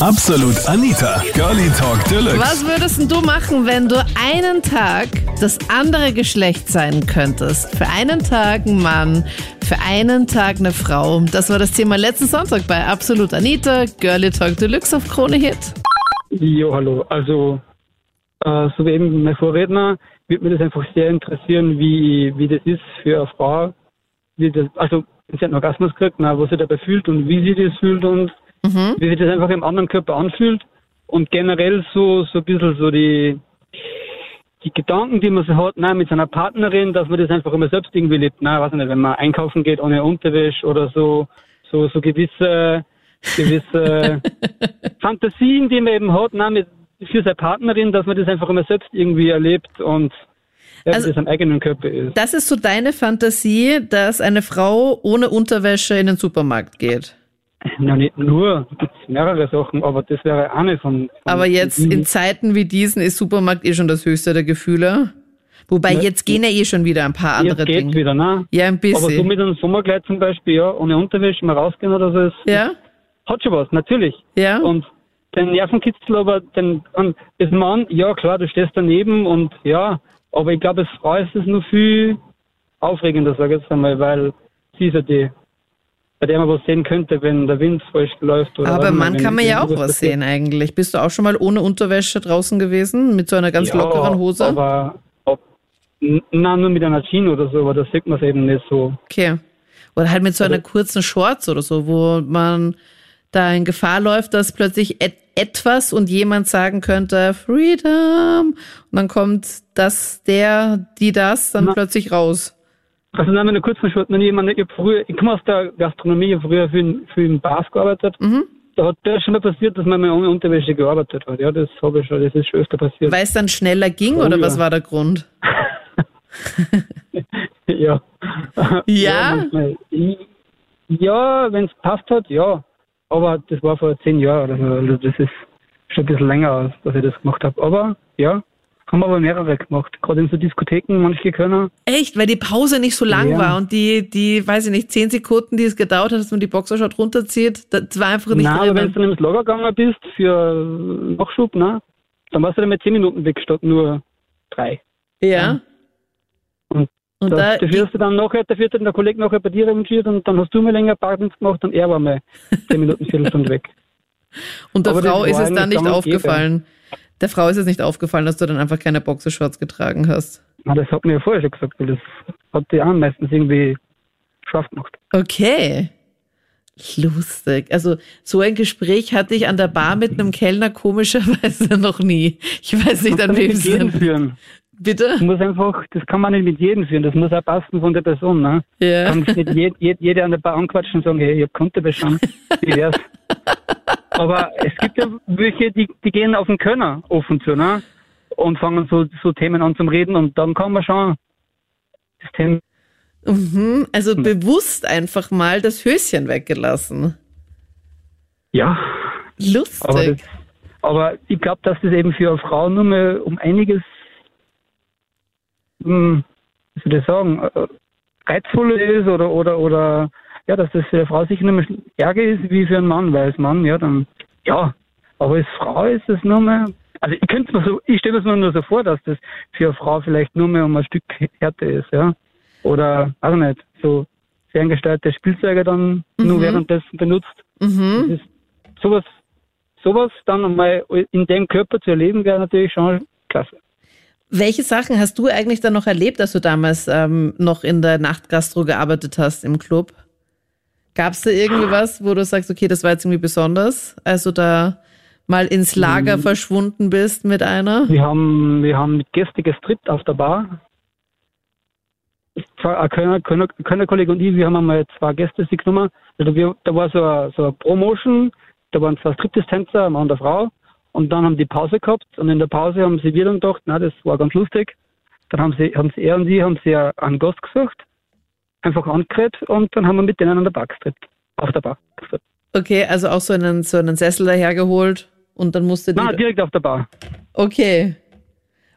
Absolut Anita, Girlie Talk Deluxe. Was würdest du machen, wenn du einen Tag das andere Geschlecht sein könntest? Für einen Tag ein Mann, für einen Tag eine Frau. Das war das Thema letzten Sonntag bei Absolut Anita, Girlie Talk Deluxe auf Krone Hit. Jo, hallo. Also, äh, so wie eben mein Vorredner, würde mich das einfach sehr interessieren, wie, wie das ist für eine Frau. Wie das, also, sie hat einen Orgasmus gekriegt, na, was sie dabei fühlt und wie sie das fühlt und wie sich das einfach im anderen Körper anfühlt. Und generell so, so ein bisschen so die, die Gedanken, die man so hat, nein, mit seiner Partnerin, dass man das einfach immer selbst irgendwie lebt. Nein, weiß ich nicht, wenn man einkaufen geht ohne Unterwäsche oder so, so, so gewisse, gewisse Fantasien, die man eben hat, nein, mit, für seine Partnerin, dass man das einfach immer selbst irgendwie erlebt und Also- das am eigenen Körper ist. Das ist so deine Fantasie, dass eine Frau ohne Unterwäsche in den Supermarkt geht. Na, nicht nur, es gibt mehrere Sachen, aber das wäre eine von. von Aber jetzt in Zeiten wie diesen ist Supermarkt eh schon das höchste der Gefühle. Wobei Ne? jetzt gehen ja eh schon wieder ein paar andere Jetzt geht's Dinge. wieder, ne? Ja, ein Aber so bisschen. mit einem Sommerkleid zum Beispiel, ja, ohne Unterwäsche mal rausgehen oder so, ist, Ja, hat schon was, natürlich. ja. Und den Nervenkitzel, aber den, das Mann, ja klar, du stehst daneben und ja, aber ich glaube, als Frau ist es noch viel aufregender, sag ich jetzt einmal, weil sie ist ja die, bei der man was sehen könnte, wenn der Wind falsch läuft. Oder Aber wenn kann man ja auch was sehen eigentlich. Bist du auch schon mal ohne Unterwäsche draußen gewesen? Mit so einer ganz ja, lockeren Hose? Aber, n- na, nur mit einer Jeans oder so, aber da sieht man es eben nicht so. Okay. Oder halt mit so einer kurzen Shorts oder so, wo man da in Gefahr läuft, dass plötzlich et etwas und jemand sagen könnte, Freedom. Und dann kommt das, der, die das dann Na. plötzlich raus. Also dann mit einer kurzen Schritt, wenn jemand, ich, früher, ich komme aus der Gastronomie, ich habe früher für, in- für in Bars gearbeitet. Mhm. Da hat das schon mal passiert, dass man mal ohne Unterwäsche gearbeitet hat. Ja, das habe ich schon, das ist schon öfter passiert. Weil es dann schneller ging Oh, oder ja. was war der Grund? ja. Ja? Ich- Ja, wenn es passt hat, ja. Aber das war vor zehn Jahren oder so. Also das ist schon ein bisschen länger, dass ich das gemacht habe. Aber ja, haben aber mehrere gemacht. Gerade in so Diskotheken, manche können. Echt, weil die Pause nicht so lang Ja. war und die, die, weiß ich nicht, zehn Sekunden, die es gedauert hat, dass man die Boxershot runterzieht, das war einfach nicht Nein, aber wenn du dann ins Lager gegangen bist für Nachschub, ne, dann warst du dann mit zehn Minuten weg statt nur drei. Ja. Und Und das, da, dafür hast du dann nachher, dafür hat dann der Kollege nachher bei dir revanchiert und dann hast du mir länger Parkdienst gemacht und er war mal zehn Minuten, Viertelstunde weg. Und der Aber Frau ist es dann nicht aufgefallen. Der Frau ist es nicht aufgefallen, dass du dann einfach keine Boxershorts getragen hast. Na, das hat mir ja vorher schon gesagt, weil das hat die auch meistens irgendwie scharf gemacht. Okay. Lustig. Also so ein Gespräch hatte ich an der Bar mit einem Kellner komischerweise noch nie. Ich weiß nicht, an wem es mit jedem denn. führen. Bitte? Das muss einfach, das kann man nicht mit jedem führen. Das muss auch passen von der Person. Ne? Ja. Kann nicht jed, jed, jeder an der Bar anquatschen und sagen, hey, ich hab Kontobesch an. Wie wär's? Aber es gibt ja welche, die, die gehen auf den Könner offen zu, ne? Und fangen so, so Themen an zum Reden und dann kann man schon das Thema. Mhm. Also Hm. bewusst einfach mal das Höschen weggelassen. Ja, aber, Lustig. das, aber ich glaube, dass das eben für eine Frau nur mal um einiges, hm, wie soll ich sagen, äh, reizvoller ist oder, oder, oder, ja, dass das für eine Frau sicher nur mal ärger ist wie für einen Mann, weil als Mann, ja, dann, ja, aber als Frau ist es nur mal, also ich könnte mir so, ich stelle mir nur so vor, dass das für eine Frau vielleicht nur mal um ein Stück härter ist, ja, oder, also nicht, so ferngesteuerte Spielzeuge dann nur währenddessen benutzt. Mhm. Das ist sowas, sowas dann einmal in dem Körper zu erleben, wäre natürlich schon klasse. Welche Sachen hast du eigentlich dann noch erlebt, als du damals ähm, noch in der Nachtgastro gearbeitet hast im Club? Gab es da irgendwie was, wo du sagst, okay, das war jetzt irgendwie besonders, als du da mal ins Lager Mhm. verschwunden bist mit einer? Wir haben, wir haben mit Gäste gestrippt auf der Bar. Ein Kölner, Kölner, Kölner Kollege und ich, wir haben einmal zwei Gäste sich genommen. Also wir, da war so eine, so eine Promotion, da waren zwei Striptease-Tänzer, ein Mann und eine Frau. Und dann haben die Pause gehabt und in der Pause haben sie wir dann gedacht, na, das war ganz lustig. Dann haben sie, haben sie, er und sie, haben sie einen Gast gesucht, einfach angeredet und dann haben wir mit denen an der Bar gestrippt. Auf der Bar. Okay, also auch so einen, so einen Sessel dahergeholt und dann musste die. Nein, direkt auf der Bar. Okay.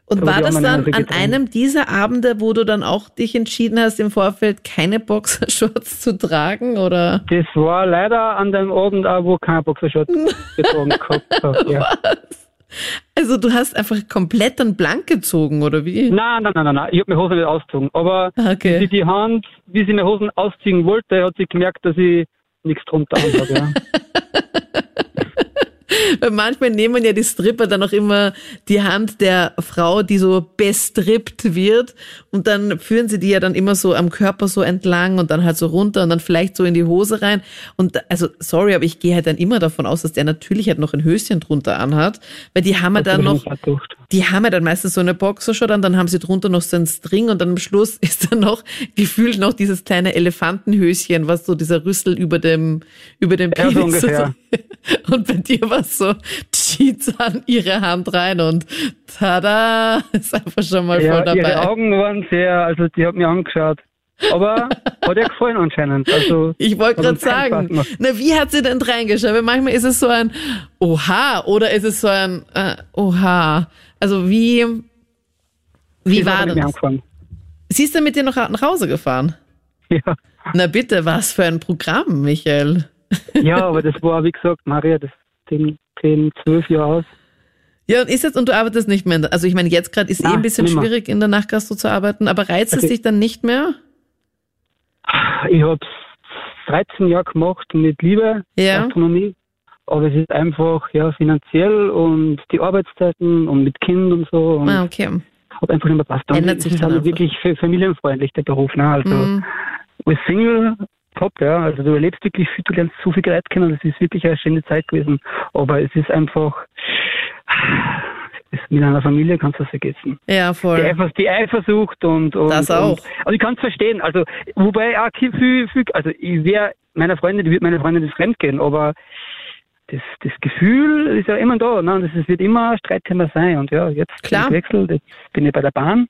Und war das dann an einem dieser Abende, wo du dann auch dich entschieden hast, im Vorfeld keine Boxershorts zu tragen? Oder? Das war leider an dem Abend wo kein Boxershot getragen gehabt habe. Ja. Also du hast einfach komplett dann blank gezogen, oder wie? Nein, nein, nein, nein, nein. Ich habe meine Hosen nicht ausgezogen. Aber Okay. wie sie die Hand, wie sie meine Hosen ausziehen wollte, hat sie gemerkt, dass ich nichts drunter anhabe. Ja. Manchmal nehmen ja die Stripper dann auch immer die Hand der Frau, die so bestrippt wird und dann führen sie die ja dann immer so am Körper so entlang und dann halt so runter und dann vielleicht so in die Hose rein. Und also, sorry, aber ich gehe halt dann immer davon aus, dass der natürlich halt noch ein Höschen drunter anhat, weil die haben ja dann noch, die haben ja dann meistens so eine Boxershot an, dann haben sie drunter noch so einen String und dann am Schluss ist dann noch gefühlt noch dieses kleine Elefantenhöschen, was so dieser Rüssel über dem, über dem Ja, so Penis ungefähr. und bei dir war es so, zieht an ihre Hand rein und tada, ist einfach schon mal Ja, voll ihre dabei. Augen waren sehr, also die hat mir angeschaut. Aber hat ihr gefallen anscheinend. Also, Ich wollte gerade sagen, na, wie hat sie denn reingeschaut? Weil manchmal ist es so ein Oha oder ist es so ein äh, Oha. Also wie, wie die war das? Sie ist dann mit dir noch nach Hause gefahren? Ja. Na bitte, was für ein Programm, Michael. ja, aber das war, wie gesagt, Maria, das Ding 10, 12 Jahre aus. Ja, und ist jetzt, und du arbeitest nicht mehr, also ich meine, jetzt gerade ist eh Na, ein bisschen schwierig in der Nachtgastro zu arbeiten, aber reizt es Okay. dich dann nicht mehr? Ich habe 13 Jahre gemacht mit Liebe, Ja. Gastronomie. Aber es ist einfach, ja, finanziell und die Arbeitszeiten und mit Kind und so. Und Ah, okay. hat einfach nicht mehr passt. Ändert es sich ist dann halt einfach. wirklich fa- familienfreundlich, der Beruf. Ne? Also, Mhm. als Single, top, ja. Also, du erlebst wirklich viel, du lernst so viel Leute kennen. Das ist wirklich eine schöne Zeit gewesen. Aber es ist einfach, mit einer Familie kannst du das vergessen. Ja, Die, voll. Eifer, die Eifersucht und, und Das auch. Und, also ich kann es verstehen. Also wobei auch viel, viel, also ich wäre meiner Freundin, die wird meiner Freundin nicht fremd gehen, aber das, das Gefühl ist ja immer da. Ne? Und es wird immer ein Streitthema sein. Und ja, jetzt Klar. bin ich gewechselt, jetzt bin ich bei der Bahn.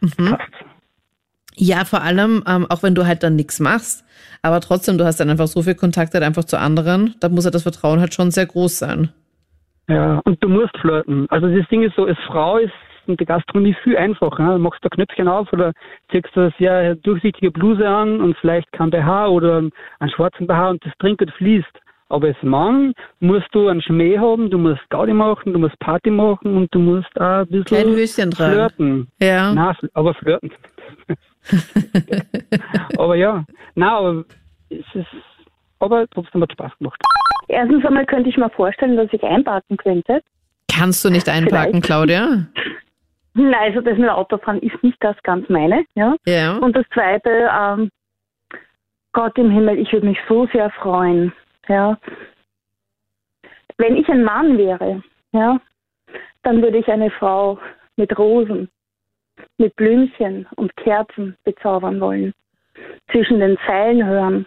Mhm. Passt. Ja, vor allem, ähm, auch wenn du halt dann nichts machst, aber trotzdem, du hast dann einfach so viel Kontakt halt einfach zu anderen, da muss ja das Vertrauen halt schon sehr groß sein. Ja, und du musst flirten. Also das Ding ist so, als Frau ist der Gastronomie viel einfacher. Ne? Du machst da Knöpfchen auf oder ziehst du eine sehr durchsichtige Bluse an und vielleicht kein BH oder einen schwarzen BH und das trinkt fließt. Aber als Mann musst du einen Schmäh haben, du musst Gaudi machen, du musst Party machen und du musst auch ein bisschen flirten. Ja. Na, aber flirten. aber ja, na, aber es ist, aber trotzdem hat Spaß gemacht. Erstens einmal könnte ich mir vorstellen, dass ich einparken könnte. Kannst du nicht einpacken, Vielleicht. Claudia? Nein, also das mit Autofahren ist nicht das ganz meine. Ja. Ja. Und das Zweite, ähm, Gott im Himmel, ich würde mich so sehr freuen, ja. Wenn ich ein Mann wäre, ja, dann würde ich eine Frau mit Rosen, mit Blümchen und Kerzen bezaubern wollen. Zwischen den Zeilen hören.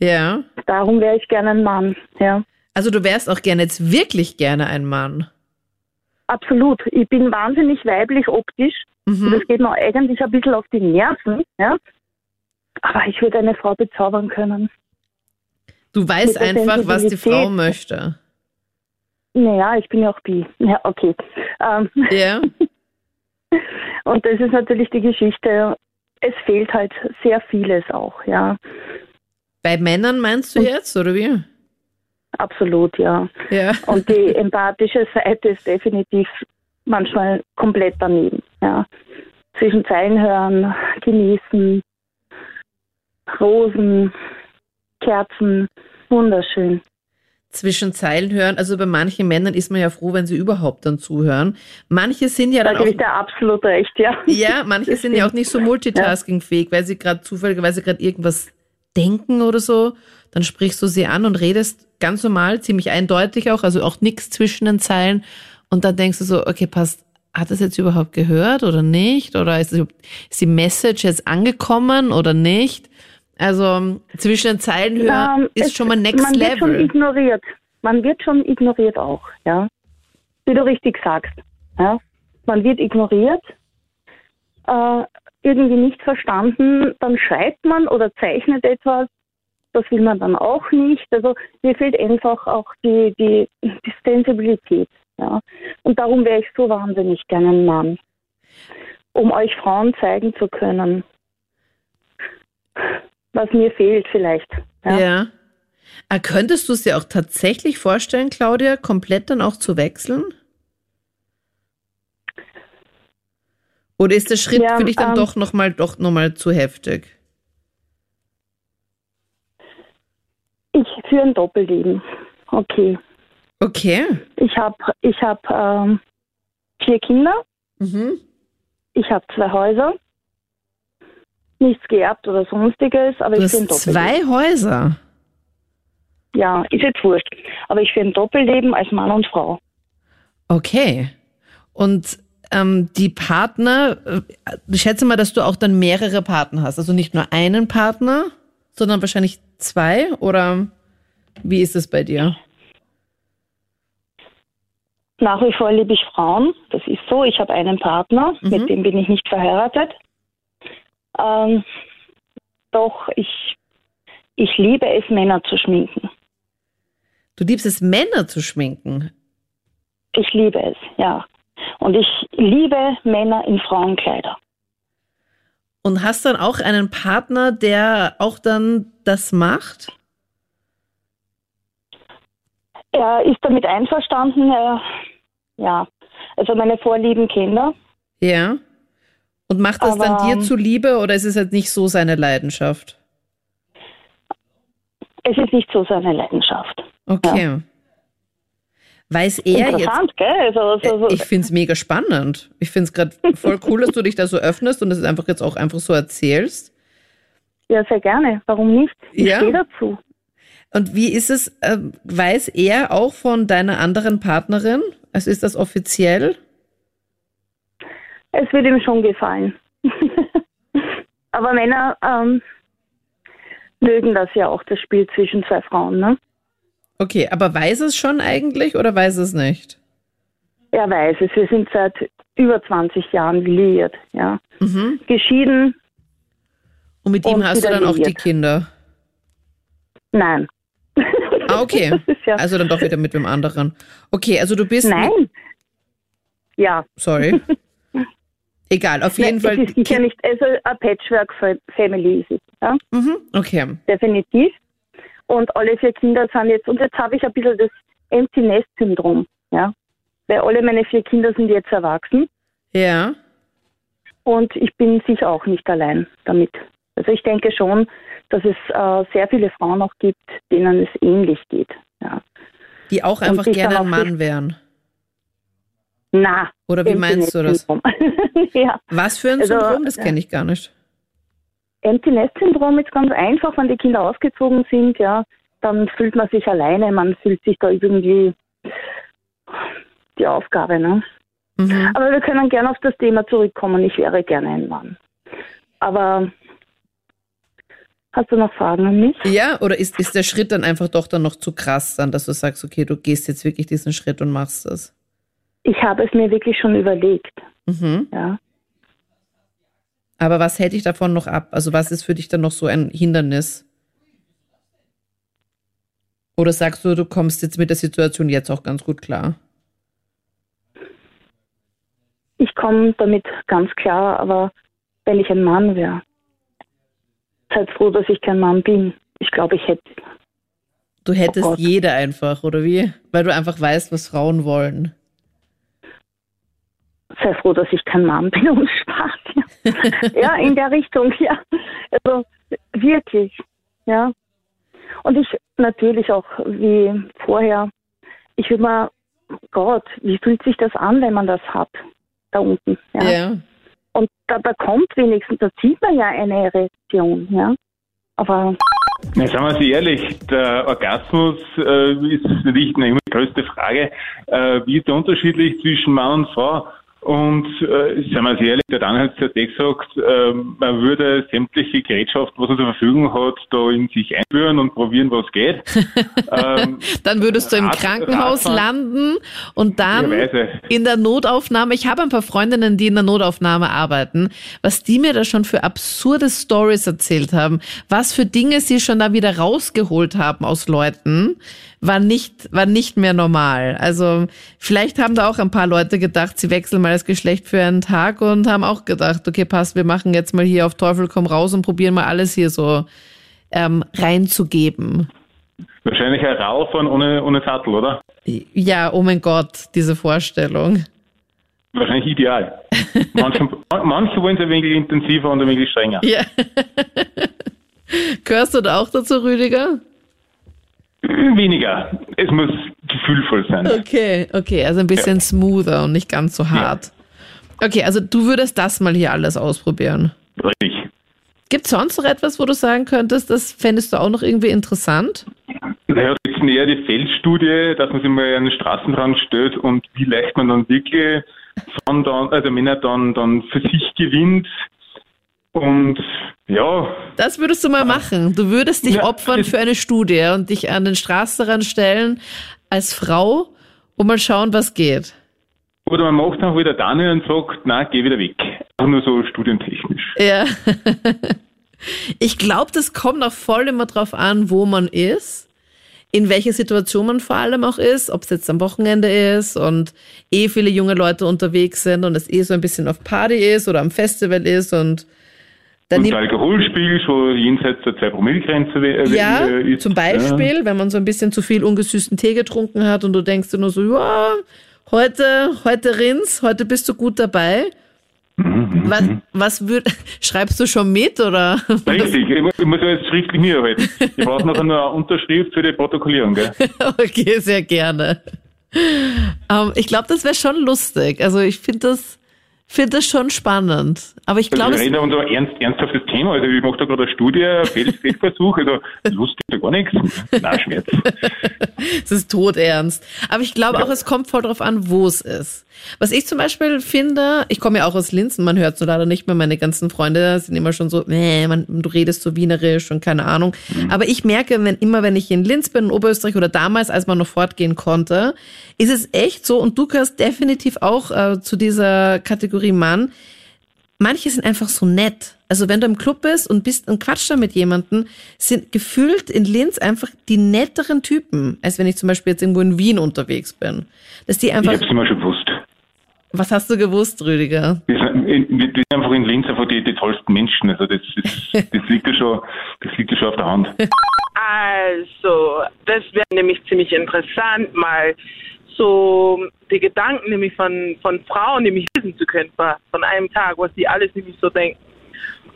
Ja. Darum wäre ich gerne ein Mann, ja. Also du wärst auch gerne jetzt wirklich gerne ein Mann. Absolut. Ich bin wahnsinnig weiblich optisch. Mhm. Das geht mir eigentlich ein bisschen auf die Nerven, ja. Aber ich würde eine Frau bezaubern können. Du weißt einfach, was die. Frau möchte. Naja, ich bin ja auch bi. Ja, okay. Ähm, Ja. und das ist natürlich die Geschichte. Es fehlt halt sehr vieles auch, ja. Bei Männern meinst du jetzt, oder wie? Absolut, ja. Ja. Und die empathische Seite ist definitiv manchmal komplett daneben, ja. Zwischen Zeilen hören, genießen, Rosen, Kerzen, wunderschön. Zwischen Zeilen hören, also bei manchen Männern ist man ja froh, wenn sie überhaupt dann zuhören. Manche sind ja Da dann gebe ich auch, dir absolut recht, ja. ja, manche Das sind ja auch nicht so multitaskingfähig, weil sie gerade zufälligerweise gerade irgendwas denken oder so. Dann sprichst du sie an und redest ganz normal, ziemlich eindeutig auch, also auch nichts zwischen den Zeilen. Und dann denkst du so, okay, passt, hat das jetzt überhaupt gehört oder nicht? Oder ist die Message jetzt angekommen oder nicht? Also zwischen den Zeilen hören Ähm, ist es- schon mal next man wird schon level. ignoriert. Man wird schon ignoriert auch, ja. Wie du richtig sagst. Ja. Man wird ignoriert, äh, irgendwie nicht verstanden, dann schreibt man oder zeichnet etwas, das will man dann auch nicht. Also mir fehlt einfach auch die, die, die Sensibilität. Ja. Und darum wäre ich so wahnsinnig gerne ein Mann, um euch Frauen zeigen zu können, was mir fehlt vielleicht. Ja. ja. Ah, könntest du es dir auch tatsächlich vorstellen, Claudia, komplett dann auch zu wechseln? Oder ist der Schritt ja, für dich dann ähm, doch nochmal doch noch mal zu heftig? Ich führe ein Doppelleben. Okay. Okay. Ich habe ich hab, ähm, vier Kinder. Mhm. Ich habe zwei Häuser. Nichts geerbt oder sonstiges, aber du ich ein Doppelleben. Zwei Häuser? Ja, ist jetzt wurscht. Aber ich ein Doppelleben als Mann und Frau. Okay. Und ähm, die Partner, äh, ich schätze mal, dass du auch dann mehrere Partner hast. Also nicht nur einen Partner, sondern wahrscheinlich zwei oder wie ist es bei dir? Nach wie vor liebe ich Frauen, das ist so. Ich habe einen Partner, mhm. mit dem bin ich nicht verheiratet. Ähm, doch ich, ich liebe es, Männer zu schminken. Du liebst es, Männer zu schminken? Ich liebe es, ja. Und ich liebe Männer in Frauenkleider. Und hast dann auch einen Partner, der auch dann das macht? Er ist damit einverstanden. Er, ja, also meine vorlieben Kinder. Ja. Und macht das Aber, dann dir zuliebe oder ist es halt nicht so seine Leidenschaft? Es ist nicht so seine Leidenschaft. Okay. Ja. Weiß er Interessant, jetzt. Gell? Also, also, also ich finde es mega spannend. Ich finde es gerade voll cool, dass du dich da so öffnest und es einfach jetzt auch einfach so erzählst. Ja, sehr gerne. Warum nicht? Ich ja. stehe dazu. Und wie ist es, äh, weiß er auch von deiner anderen Partnerin? Also ist das offiziell? Es wird ihm schon gefallen. Aber Männer ähm, mögen das ja auch, das Spiel zwischen zwei Frauen, ne? Okay, aber weiß es schon eigentlich oder weiß es nicht? Er weiß es. Wir sind seit über 20 Jahren liiert, ja. Mhm. Geschieden. Und mit ihm und hast du dann liiert. auch die Kinder? Nein. Ah, okay. Ja also dann doch wieder mit dem anderen. Okay, also du bist. Nein. Ja. Sorry. Egal, auf jeden Nein, Fall. Es ist sicher nicht, also eine Patchwork-Family ist es. Ja? Mhm, okay. Definitiv. Und alle vier Kinder sind jetzt, und jetzt habe ich ein bisschen das Empty Nest Syndrom, ja. Weil alle meine vier Kinder sind jetzt erwachsen. Ja. Und ich bin sicher auch nicht allein damit. Also ich denke schon, dass es äh, sehr viele Frauen auch gibt, denen es ähnlich geht. Ja. Die auch einfach gerne ein Mann wären. Na. Oder wie meinst du das? ja. Was für ein also, Syndrom? Das kenne ich gar nicht. Empty Nest Syndrom ist ganz einfach, wenn die Kinder ausgezogen sind, ja, dann fühlt man sich alleine, man fühlt sich da irgendwie die Aufgabe, ne? Mhm. Aber wir können gerne auf das Thema zurückkommen. Ich wäre gerne ein Mann. Aber hast du noch Fragen an mich? Ja, oder ist, ist der Schritt dann einfach doch dann noch zu krass, dann, dass du sagst, okay, du gehst jetzt wirklich diesen Schritt und machst das? Ich habe es mir wirklich schon überlegt. Mhm. Ja. Aber was hält dich davon noch ab? Also was ist für dich dann noch so ein Hindernis? Oder sagst du, du kommst jetzt mit der Situation jetzt auch ganz gut klar? Ich komme damit ganz klar, aber wenn ich ein Mann wäre, seid froh, dass ich kein Mann bin. Ich glaube, ich hätte. Du hättest oh jede einfach, oder wie? Weil du einfach weißt, was Frauen wollen. Sei froh, dass ich kein Mann bin und Spaß. ja, in der Richtung, ja. Also wirklich, ja. Und ich natürlich auch wie vorher, ich würde mal, Gott, wie fühlt sich das an, wenn man das hat, da unten, ja. ja. Und da, da kommt wenigstens, da sieht man ja eine Erektion, ja. Aber na, sagen wir Sie ehrlich, der Orgasmus äh, ist natürlich eine größte Frage. Äh, wie ist der unterschiedlich zwischen Mann und Frau? Und äh, seien wir ehrlich, der Dan hat es ja gesagt, äh, man würde sämtliche Gerätschaften, was er zur Verfügung hat, da in sich einführen und probieren, was geht. ähm, dann würdest du im Rat, Krankenhaus Radfahren, landen und dann in der Notaufnahme. Ich habe ein paar Freundinnen, die in der Notaufnahme arbeiten, was die mir da schon für absurde Stories erzählt haben, was für Dinge sie schon da wieder rausgeholt haben aus Leuten, war nicht, war nicht mehr normal. Also vielleicht haben da auch ein paar Leute gedacht, sie wechseln mal das Geschlecht für einen Tag und haben auch gedacht, okay, passt, wir machen jetzt mal hier auf Teufel komm raus und probieren mal alles hier so ähm, reinzugeben. Wahrscheinlich ein Radfahren ohne, ohne Sattel, oder? Ja, oh mein Gott, diese Vorstellung. Wahrscheinlich ideal. Manche, manche wollen es ein wenig intensiver und ein wenig strenger. Ja. Gehörst du da auch dazu, Rüdiger? Weniger. Es muss gefühlvoll sein. Okay, okay, also ein bisschen ja. smoother und nicht ganz so hart. Ja. Okay, also du würdest das mal hier alles ausprobieren. Richtig. Gibt es sonst noch etwas, wo du sagen könntest, das fändest du auch noch irgendwie interessant? Naja, das ist eher die Feldstudie, dass man sich mal an den Straßenrand stellt und wie leicht man dann wirklich von dann, also Männer dann, dann für sich gewinnt. Und ja. Das würdest du mal machen. Du würdest dich ja, opfern für eine Studie und dich an den Straßenrand stellen als Frau und mal schauen, was geht. Oder man macht auch wieder Daniel und sagt, na, geh wieder weg. Auch nur so studientechnisch. Ja. ich glaube, das kommt auch voll immer drauf an, wo man ist, in welcher Situation man vor allem auch ist, ob es jetzt am Wochenende ist und eh viele junge Leute unterwegs sind und es eh so ein bisschen auf Party ist oder am Festival ist und dann und Alkoholspiel schon jenseits der 2-Promille-Grenze äh, ja, ist. Zum Beispiel, ja. wenn man so ein bisschen zu viel ungesüßten Tee getrunken hat und du denkst dir nur so, ja, heute, heute Rins, heute bist du gut dabei. Mhm, was, mhm. was würd, schreibst du schon mit oder? Richtig, ich muss ja jetzt schriftlich mitarbeiten. Ich brauche noch eine Unterschrift für die Protokollierung, gell? okay, sehr gerne. Ähm, ich glaube, das wäre schon lustig. Also ich finde das, finde das schon spannend. Aber ich glaube. Also wir reden so ernst, ernsthaftes Thema. Also ich mache da gerade eine Studie, Feldversuch, also lustig da gar nichts. Nein, Schmerz. es ist todernst. Aber ich glaube ja. auch, es kommt voll drauf an, wo es ist. Was ich zum Beispiel finde, ich komme ja auch aus Linz, man hört so leider nicht mehr, meine ganzen Freunde sind immer schon so, nee, man, du redest so wienerisch und keine Ahnung. Mhm. Aber ich merke, wenn immer, wenn ich in Linz bin, in Oberösterreich oder damals, als man noch fortgehen konnte, ist es echt so, und du gehörst definitiv auch äh, zu dieser Kategorie Mann, manche sind einfach so nett. Also wenn du im Club bist und bist und quatscht da mit jemandem, sind gefühlt in Linz einfach die netteren Typen, als wenn ich zum Beispiel jetzt irgendwo in Wien unterwegs bin. Dass die einfach. Ich hab's immer schon gewusst. Was hast du gewusst, Rüdiger? Wir sind, wir sind einfach in Linz einfach die, die tollsten Menschen. Also das, das, das, liegt ja schon, das liegt ja schon auf der Hand. Also, das wäre nämlich ziemlich interessant, mal so die Gedanken nämlich von, von Frauen nämlich wissen zu können von einem Tag, was die alles nämlich so denken.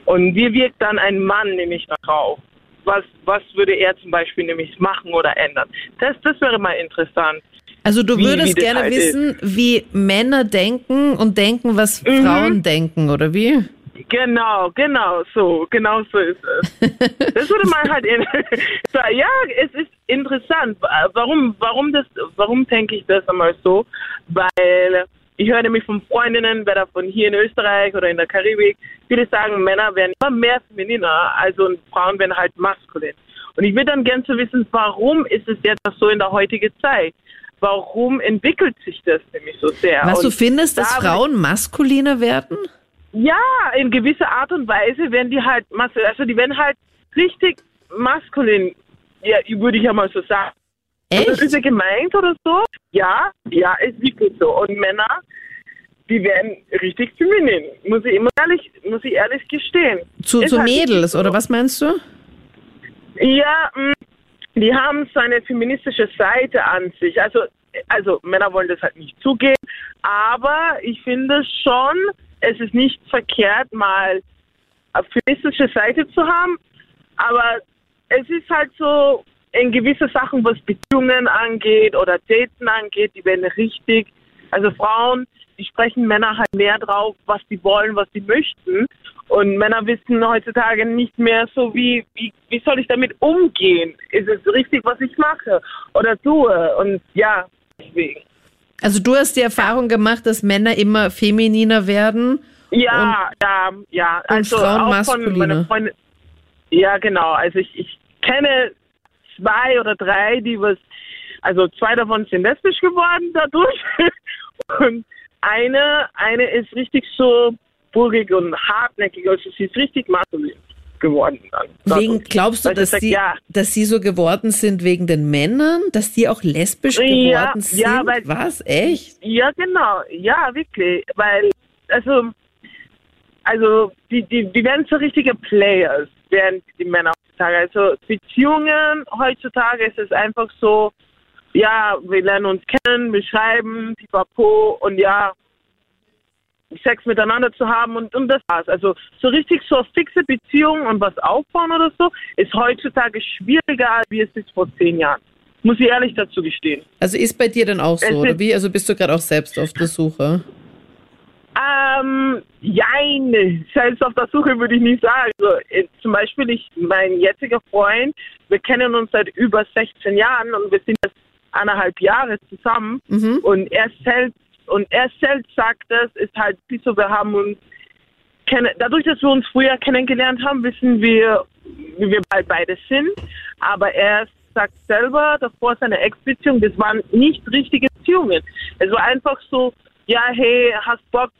Und wie wirkt dann ein Mann nämlich darauf? Was, was würde er zum Beispiel nämlich machen oder ändern? Das, das wäre mal interessant. Also du würdest wie gerne halt wissen, ist. wie Männer denken und denken, was mhm. Frauen denken, oder wie? Genau, genau so, genau so ist es. das würde man halt in, ja, es ist interessant. Warum, warum das, warum denke ich das einmal so? Weil ich höre nämlich von Freundinnen, weder von hier in Österreich oder in der Karibik, viele sagen, Männer werden immer mehr femininer, also Frauen werden halt maskulin. Und ich würde dann gerne zu wissen, warum ist es jetzt so in der heutigen Zeit? Warum entwickelt sich das nämlich so sehr? Was und du findest, dass da Frauen maskuliner werden? Ja, in gewisser Art und Weise werden die halt, also die werden halt richtig maskulin, ja, würde ich ja mal so sagen. Echt? Also ist er gemeint oder so? Ja, ja, ist wirklich so. Und Männer, die werden richtig feminin, muss ich immer ehrlich, muss ich ehrlich gestehen. Zu, zu halt Mädels, so. oder was meinst du? Ja, mm, die haben so eine feministische Seite an sich. Also, also Männer wollen das halt nicht zugeben, aber ich finde schon, es ist nicht verkehrt, mal eine feministische Seite zu haben, aber es ist halt so, in gewisse Sachen, was Beziehungen angeht oder Daten angeht, die werden richtig, also Frauen, die sprechen Männer halt mehr drauf, was sie wollen, was sie möchten. Und Männer wissen heutzutage nicht mehr so, wie, wie, wie soll ich damit umgehen? Ist es richtig, was ich mache oder tue? Und ja, deswegen. Also du hast die Erfahrung gemacht, dass Männer immer femininer werden. Ja, ja, ja. Also Frauen auch von meiner Freundin. Ja, genau. Also ich, ich kenne zwei oder drei, die was, also zwei davon sind lesbisch geworden dadurch. Und eine, eine ist richtig so burgig und hartnäckig, also sie ist richtig maskulin. Geworden. Dann. Wegen, glaubst du, dass sag, sie, ja. dass sie so geworden sind wegen den Männern? Dass die auch lesbisch Ja, geworden sind? ja, weil- Was? Echt? Ja, genau. Ja, wirklich. Weil, also, also die, die, die werden so richtige Players, werden die Männer heutzutage. Also Beziehungen heutzutage ist es einfach so, ja, wir lernen uns kennen, wir schreiben, pipapo und ja, Sex miteinander zu haben und, und das war's. Also so richtig so fixe Beziehungen und was aufbauen oder so, ist heutzutage schwieriger, als wie es ist vor zehn Jahren. Muss ich ehrlich dazu gestehen. Also ist bei dir dann auch Es so, oder wie? Also bist du gerade auch selbst auf der Suche? Ähm, jein, selbst auf der Suche würde ich nicht sagen. Also, äh, zum Beispiel, ich, mein jetziger Freund, wir kennen uns seit über 16 Jahren und wir sind jetzt eineinhalb Jahre zusammen Mhm. und er selbst und er selbst sagt das, ist halt nicht so, wir haben uns dadurch, dass wir uns früher kennengelernt haben, wissen wir, wie wir bald beide sind. Aber er sagt selber, davor seine Ex-Beziehung, das waren nicht richtige Beziehungen. Es war einfach so, ja, hey, hast Bock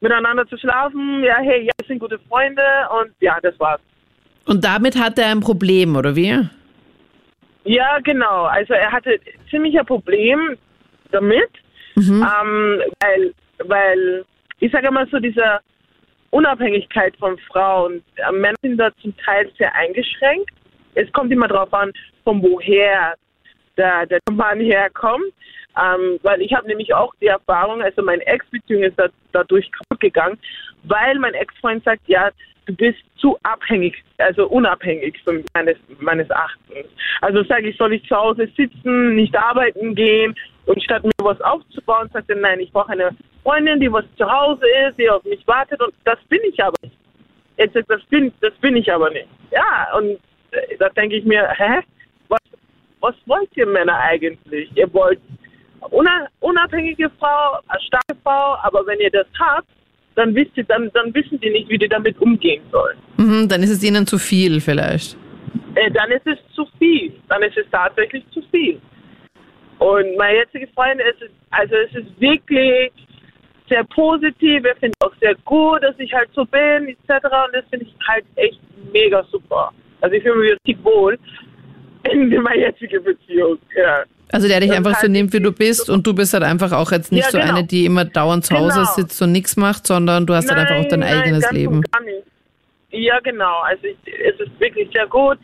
miteinander zu schlafen? Ja, hey, ja, wir sind gute Freunde und ja, das war's. Und damit hat er ein Problem, oder wie? Ja, genau. Also er hatte ziemlich ein Problem damit, ähm, weil, weil ich sage mal so, diese Unabhängigkeit von Frauen, äh, Männer sind da zum Teil sehr eingeschränkt. Es kommt immer darauf an, von woher der, der Mann herkommt. Ähm, weil ich habe nämlich auch die Erfahrung, also meine Ex-Beziehung ist da, dadurch kaputt gegangen, weil mein Ex-Freund sagt, ja, du bist zu abhängig, also unabhängig meines, meines Erachtens. Also sage ich, soll ich zu Hause sitzen, nicht arbeiten gehen und statt mir was aufzubauen, sagt er, nein, ich brauche eine Freundin, die was zu Hause ist, die auf mich wartet und das bin ich aber nicht. Er sagt, das bin, das bin ich aber nicht. Ja, und äh, da denke ich mir, hä? Was, was wollt ihr Männer eigentlich? Ihr wollt una, unabhängige Frau, eine starke Frau, aber wenn ihr das habt, dann wisst ihr, dann, dann wissen die nicht, wie die damit umgehen sollen. Mhm, dann ist es ihnen zu viel vielleicht. Äh, dann ist es zu viel. Dann ist es tatsächlich zu viel. Und mein jetziger Freund ist, also es ist wirklich sehr positiv. Er findet auch sehr gut, dass ich halt so bin, etc. Und das finde ich halt echt mega super. Also ich fühle mich richtig wohl in meiner jetzigen Beziehung. Ja. Also der dich einfach so nimmt, wie du bist und du bist halt einfach auch jetzt nicht Ja, so genau. eine, die immer dauernd zu Hause Genau. sitzt und nichts macht, sondern du hast halt einfach auch dein Nein, eigenes Leben. Gar nicht. Ja, genau. Also ich, es ist wirklich sehr gut.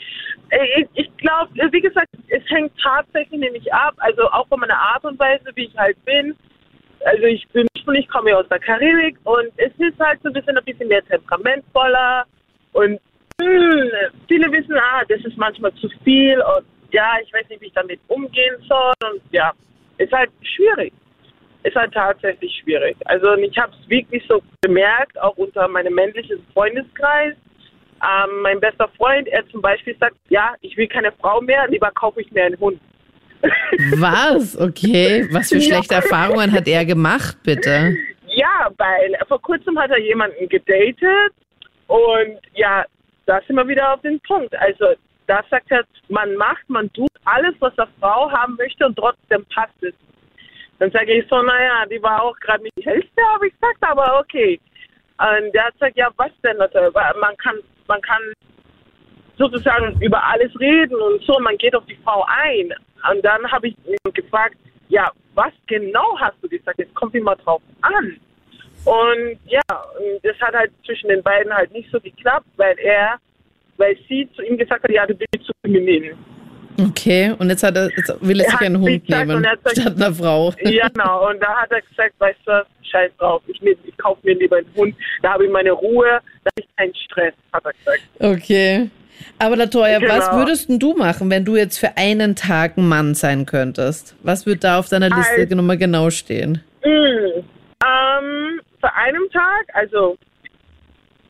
Äh, Ich, ich glaube, wie gesagt, es hängt tatsächlich nämlich ab, also auch von meiner Art und Weise, wie ich halt bin. Also ich bin ich komme ja aus der Karibik und es ist halt so ein bisschen ein bisschen mehr temperamentvoller und mh, viele wissen, ah, das ist manchmal zu viel und ja, ich weiß nicht, wie ich damit umgehen soll und ja, ist halt schwierig ist halt tatsächlich schwierig. Also ich habe es wirklich so bemerkt, auch unter meinem männlichen Freundeskreis. Ähm, mein bester Freund, er zum Beispiel sagt, ja, ich will keine Frau mehr, lieber kaufe ich mir einen Hund. Was? Okay. Was für Ja. schlechte Erfahrungen hat er gemacht, bitte? Ja, weil vor kurzem hat er jemanden gedatet und ja, da sind wir wieder auf den Punkt. Also da sagt er, man macht, man tut alles, was eine Frau haben möchte und trotzdem passt es. Dann sage ich so, naja, die war auch gerade nicht die hellste, habe ich gesagt, aber okay. Und der hat gesagt, ja, was denn? Also, man kann, man kann sozusagen über alles reden und so, man geht auf die Frau ein. Und dann habe ich ihn gefragt, ja, was genau hast du gesagt? Es kommt immer drauf an. Und ja, das hat halt zwischen den beiden halt nicht so geklappt, weil er, weil sie zu ihm gesagt hat, ja, du bist zu feminin. Okay. Und jetzt, hat er, jetzt will er sich einen Hund gesagt nehmen gesagt- statt einer Frau. Ja, genau. Und da hat er gesagt, weißt du was, scheiß drauf, ich, nehm- ich kaufe mir lieber einen Hund, da habe ich meine Ruhe, da habe ich keinen Stress, hat er gesagt. Okay. Aber Latoya, was Genau. würdest denn du machen, wenn du jetzt für einen Tag ein Mann sein könntest? Was würde da auf deiner Liste Also- nochmal genau stehen? Mm, ähm, für einen Tag, also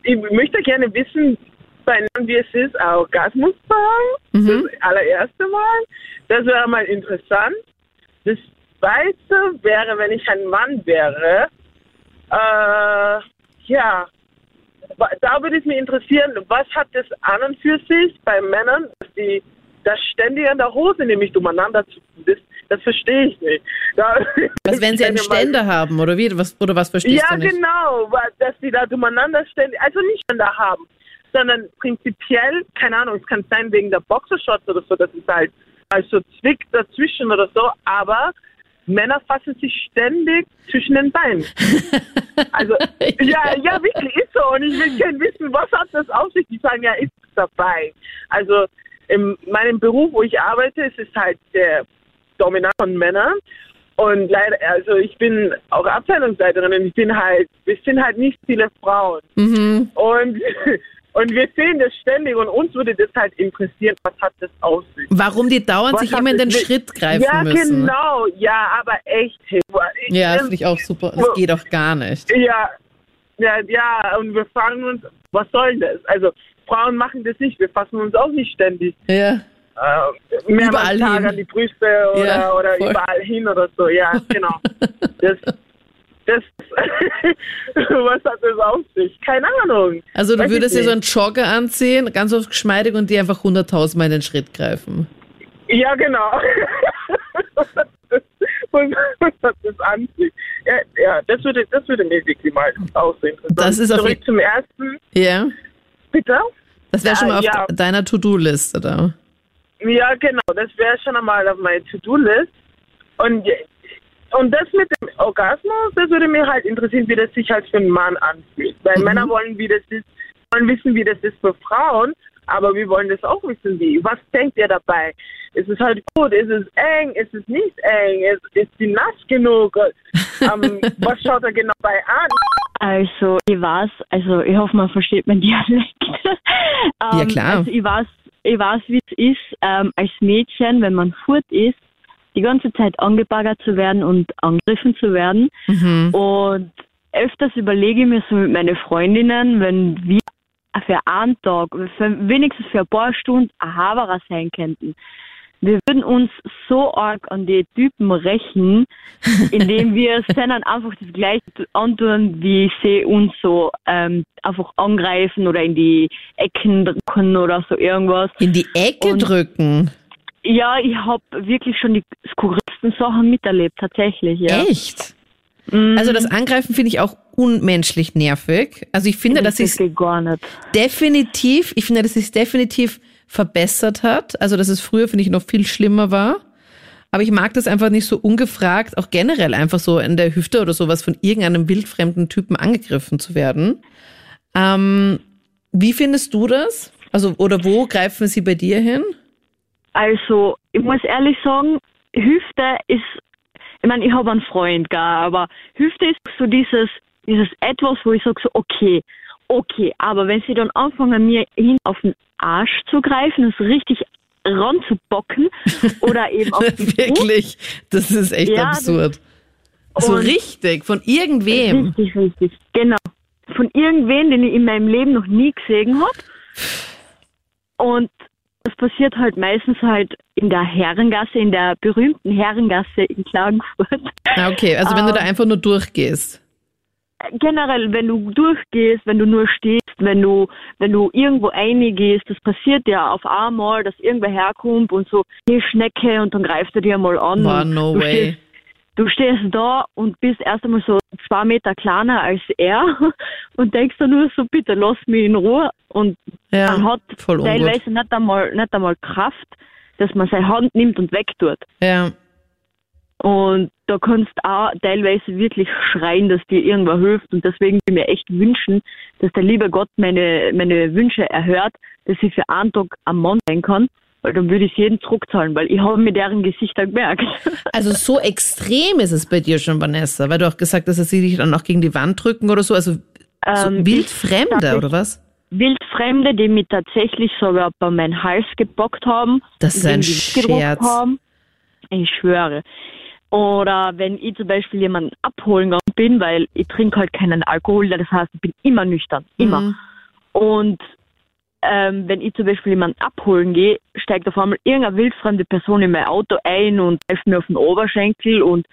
ich möchte gerne wissen, bei Männern, wie es ist, einen Orgasmus zu haben. Mhm. Das allererste Mal. Das wäre mal interessant. Das zweite wäre, wenn ich ein Mann wäre, äh, ja, da würde es mich interessieren, was hat das an und für sich bei Männern, dass die das ständig an der Hose nämlich umeinander zu ist, das verstehe ich nicht. Da, Was, wenn sie einen mal- Ständer haben, oder wie? Was, oder was verstehst ja, du nicht? genau, wa- dass die da umeinander ständig, also nicht Ständer haben, sondern prinzipiell, keine Ahnung, es kann sein wegen der Boxershorts oder so, dass es halt also zwickt dazwischen oder so, aber Männer fassen sich ständig zwischen den Beinen. Also, ja, ja, wirklich ist so. Und ich will gerne wissen, was hat das auf sich? Die sagen, ja, ist dabei. Also, in meinem Beruf, wo ich arbeite, ist es halt der Dominant von Männern. Und leider, also ich bin auch Abteilungsleiterin und ich bin halt, wir sind halt nicht viele Frauen. Mhm. Und, und wir sehen das ständig und uns würde das halt interessieren, was hat das auf sich? Warum die dauernd sich immer in den Schritt greifen ja, müssen. genau, ja, aber echt. ich- Ja, das finde ich auch super. Das geht auch gar nicht. Ja, ja, ja, und wir fragen uns, was soll das? Also Frauen machen das nicht, wir fassen uns auch nicht ständig Ja. äh, mehrmals Tag hin. an die Brüste oder, Ja, oder überall hin oder so. Ja, genau. Das, das, was hat das auf sich? Keine Ahnung. Also du Weiß würdest dir so einen. Jogger anziehen, ganz oft geschmeidig und die einfach hunderttausendmal in den Schritt greifen. Ja, genau. was hat das an sich? Ja, ja, das würde, das würde mir wirklich mal aussehen. Das ist Zurück zum ersten, Ja. bitte. Das wäre schon mal auf ja. de- deiner To-Do-Liste da. Ja, genau. Das wäre schon einmal auf meiner To-Do-List. Und, und das mit dem Orgasmus, das würde mich halt interessieren, wie das sich halt für einen Mann anfühlt. Weil Mhm. Männer wollen, wie das ist, wollen wissen, wie das ist für Frauen, aber wir wollen das auch wissen, wie. Was denkt ihr dabei? Ist es halt gut? Ist es eng? Ist es nicht eng? Ist, ist sie nass genug? ähm, was schaut er genau bei an? Also, ich weiß, also ich hoffe, man versteht mein Dialekt. ähm, Ja, klar. Also ich weiß, ich weiß, wie es ist, ähm, als Mädchen, wenn man furt ist, die ganze Zeit angebaggert zu werden und angegriffen zu werden. Mhm. Und öfters überlege ich mir so mit meinen Freundinnen, wenn wir für einen Tag, für, wenigstens für ein paar Stunden ein Haberer sein könnten. Wir würden uns so arg an die Typen rächen, indem wir denen einfach das Gleiche antun, wie sie uns so ähm, einfach angreifen oder in die Ecken drücken oder so irgendwas. In die Ecke Und- drücken. Ja, ich habe wirklich schon die skurrilsten Sachen miterlebt, tatsächlich. Ja. Echt? Mhm. Also das Angreifen finde ich auch unmenschlich nervig. Also ich finde, dass das nicht. definitiv, ich finde, dass es definitiv verbessert hat. Also dass es früher, finde ich, noch viel schlimmer war. Aber ich mag das einfach nicht so ungefragt, auch generell einfach so in der Hüfte oder sowas von irgendeinem wildfremden Typen angegriffen zu werden. Ähm, wie findest du das? Also, oder wo greifen sie bei dir hin? Also, ich muss ehrlich sagen, Hüfte ist, ich meine, ich habe einen Freund, gell, aber Hüfte ist so dieses, dieses etwas, wo ich sage so, okay, okay, aber wenn sie dann anfangen, mir hin auf den Arsch zu greifen, das richtig ranzubocken oder eben auf die Wirklich, das ist echt Ja, absurd. So richtig, von irgendwem. Richtig, richtig, genau. Von irgendwen, den ich in meinem Leben noch nie gesehen habe. Und das passiert halt meistens halt in der Herrengasse, in der berühmten Herrengasse in Klagenfurt. Ah, okay, also wenn du da Ähm. einfach nur durchgehst. Generell, wenn du durchgehst, wenn du nur stehst, wenn du, wenn du irgendwo reingehst, das passiert ja auf einmal, dass irgendwer herkommt und so, hey Schnecke, und dann greift er dir mal an. Und no way. Stehst, du stehst da und bist erst einmal so zwei Meter kleiner als er und denkst dann nur so, bitte lass mich in Ruhe. Und Ja, man hat teilweise nicht einmal, nicht einmal Kraft, dass man seine Hand nimmt und wegtut. Ja, Und da kannst auch teilweise wirklich schreien, dass dir irgendwer hilft. Und deswegen würde ich mir echt wünschen, dass der liebe Gott meine, meine Wünsche erhört, dass ich für einen Tag am Mann sein kann. Weil dann würde ich jeden zurückzahlen, weil ich habe mir deren Gesichter gemerkt. also so extrem ist es bei dir schon, Vanessa, weil du auch gesagt hast, dass sie dich dann auch gegen die Wand drücken oder so, also so Ähm, wildfremde oder was? Wildfremde, die mich tatsächlich sogar bei meinen Hals gebockt haben. Das ist ein Scherz. Haben. Ich schwöre. Oder wenn ich zum Beispiel jemanden abholen gegangen bin, weil ich trinke halt keinen Alkohol, das heißt, ich bin immer nüchtern. Immer. Mhm. Und ähm, wenn ich zum Beispiel jemanden abholen gehe, steigt auf einmal irgendeine wildfremde Person in mein Auto ein und greift mir auf den Oberschenkel und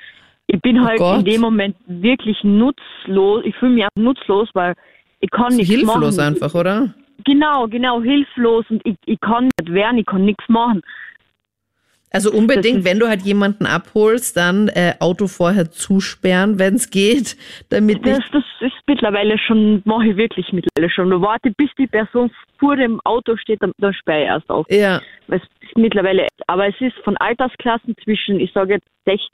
ich bin Oh halt Gott. in dem Moment wirklich nutzlos. Ich fühle mich einfach nutzlos, weil ich kann nichts hilflos machen. einfach, oder? Genau, genau, hilflos und ich, ich kann nicht wehren, ich kann nichts machen. Also unbedingt, wenn du halt jemanden abholst, dann äh, Auto vorher zusperren, wenn es geht, damit Das, nicht. das ist mittlerweile schon, mache ich wirklich mittlerweile schon. Du warte, bis die Person vor dem Auto steht, dann, dann sperre ich erst auf. Ja, Es ist mittlerweile, aber es ist von Altersklassen zwischen, ich sage jetzt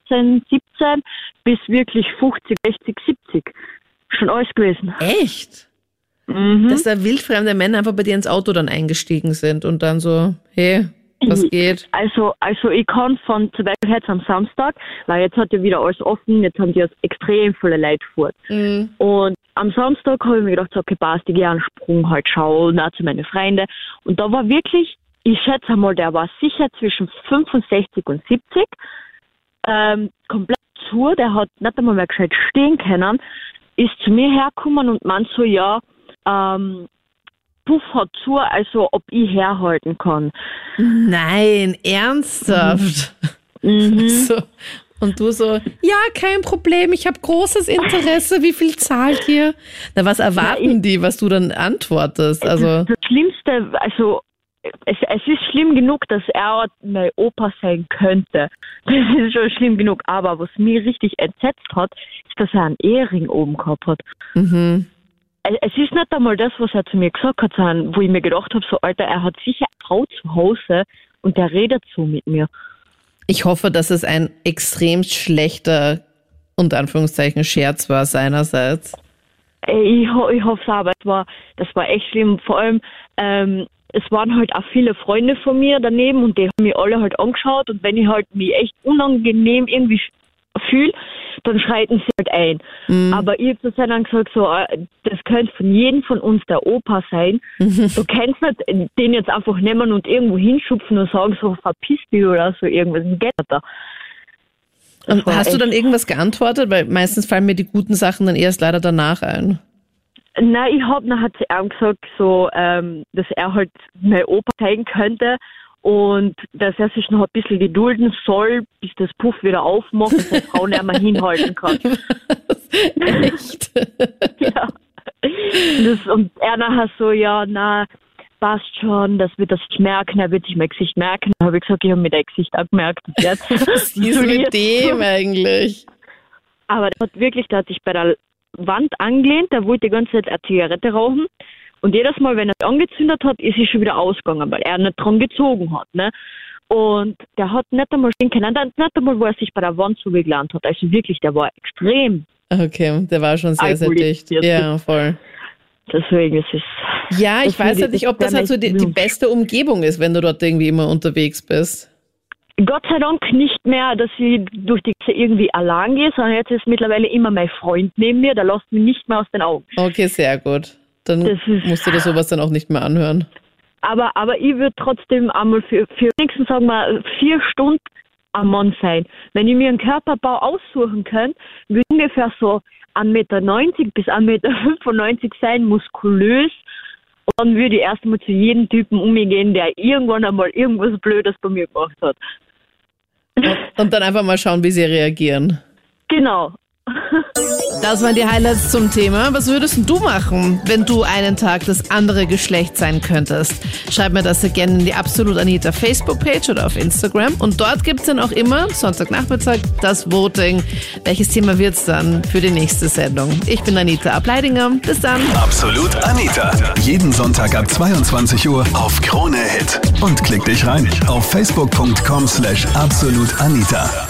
16, 17 bis wirklich 50, 60, 70. Schon alles gewesen. echt? Mhm. Dass da wildfremde Männer einfach bei dir ins Auto dann eingestiegen sind und dann so, hey, was Mhm. geht? Also, also ich kann von zum Beispiel jetzt am Samstag, weil jetzt hat ja wieder alles offen, jetzt haben die jetzt extrem viele Leute fort. Mhm. Und am Samstag habe ich mir gedacht, so, okay, passt, ich gehe einen Sprung halt schauen, auch zu meinen Freunden. Und da war wirklich, ich schätze mal, der war sicher zwischen 65 und 70, ähm, komplett zu, der hat nicht einmal mehr gescheit stehen können, ist zu mir hergekommen und meint so, ja, ähm, Puff hat zu, also ob ich herhalten kann. Nein, ernsthaft. Mhm. So. Und du so, ja, kein Problem, ich habe großes Interesse, wie viel zahlt ihr? Na, was erwarten die, was du dann antwortest? Also, Das Schlimmste, also es, es ist schlimm genug, dass er mein Opa sein könnte. Das ist schon schlimm genug. Aber was mich richtig entsetzt hat, ist, dass er einen Ehering oben gehabt hat. mhm. Es es ist nicht einmal das, was er zu mir gesagt hat, sondern wo ich mir gedacht habe, so Alter, er hat sicher eine Frau zu Hause und der redet so mit mir. ich hoffe, dass es ein extrem schlechter, unter Anführungszeichen, Scherz war seinerseits. Ey, Ich, ho ich hoffe es aber, es war, das war echt schlimm. Vor allem, ähm, es waren halt auch viele Freunde von mir daneben und die haben mich alle halt angeschaut und wenn ich halt mich echt unangenehm irgendwie fühle, dann schreiten sie halt ein. Aber ich habe zu dann gesagt, so, äh, das könnte von jedem von uns der Opa sein. Du kannst nicht den jetzt einfach nehmen und irgendwo hinschupfen und sagen, so verpiss dich oder so irgendwas. Das geht da. Das Und hast du dann irgendwas geantwortet? Weil meistens fallen mir die guten Sachen dann erst leider danach ein. Nein, ich hab dann hat sie ihm gesagt, so, ähm, dass er halt mein Opa sein könnte und dass er sich noch ein bisschen gedulden soll, bis das Puff wieder aufmacht und seine Frau nicht mehr hinhalten kann. Echt? ja. Das, und er nachher so, ja, na, passt schon, das wird das nicht merken, er wird sich mein Gesicht merken. Da habe ich gesagt, ich habe mir dein Gesicht auch gemerkt. bis jetzt. Was ist mit dem eigentlich? Aber der hat wirklich, der hat sich bei der Wand angelehnt, der wollte die ganze Zeit eine Zigarette rauchen. Und jedes Mal, wenn er angezündet hat, ist sie schon wieder ausgegangen, weil er nicht dran gezogen hat. Ne? Und der hat nicht einmal stehen können, nicht einmal, wo er sich bei der Wand gelernt hat. Also wirklich, der war extrem. Okay, der war schon sehr, sehr dicht. Ja, voll. Deswegen ist es. Ja, ich weiß halt ich- nicht, ob das halt so die, die beste Umgebung ist, wenn du dort irgendwie immer unterwegs bist. Gott sei Dank nicht mehr, dass ich durch die Gasse irgendwie allein gehe, sondern jetzt ist mittlerweile immer mein Freund neben mir, der lässt mich nicht mehr aus den Augen. Okay, sehr gut. Dann musst du dir sowas dann auch nicht mehr anhören. Aber, aber ich würde trotzdem einmal für, für wenigstens, sagen wir, vier Stunden am Mann sein. Wenn ich mir einen Körperbau aussuchen könnte, würde ich ungefähr so 1,90 Meter bis 1,95 Meter sein, muskulös. Und dann würde ich erstmal zu jedem Typen umgehen, der irgendwann einmal irgendwas Blödes bei mir gemacht hat. Und dann einfach mal schauen, wie sie reagieren. Genau. Das waren die Highlights zum Thema. Was würdest du machen, wenn du einen Tag das andere Geschlecht sein könntest? Schreib mir das gerne in die Absolut Anita Facebook-Page oder auf Instagram. Und dort gibt's dann auch immer, Sonntagnachmittag, das Voting. Welches Thema wird's dann für die nächste Sendung? Ich bin Anita Ableidinger. Bis dann. Absolut Anita. Jeden Sonntag ab 22 Uhr auf Krone Hit. Und klick dich rein auf facebook.com slash absolutanita.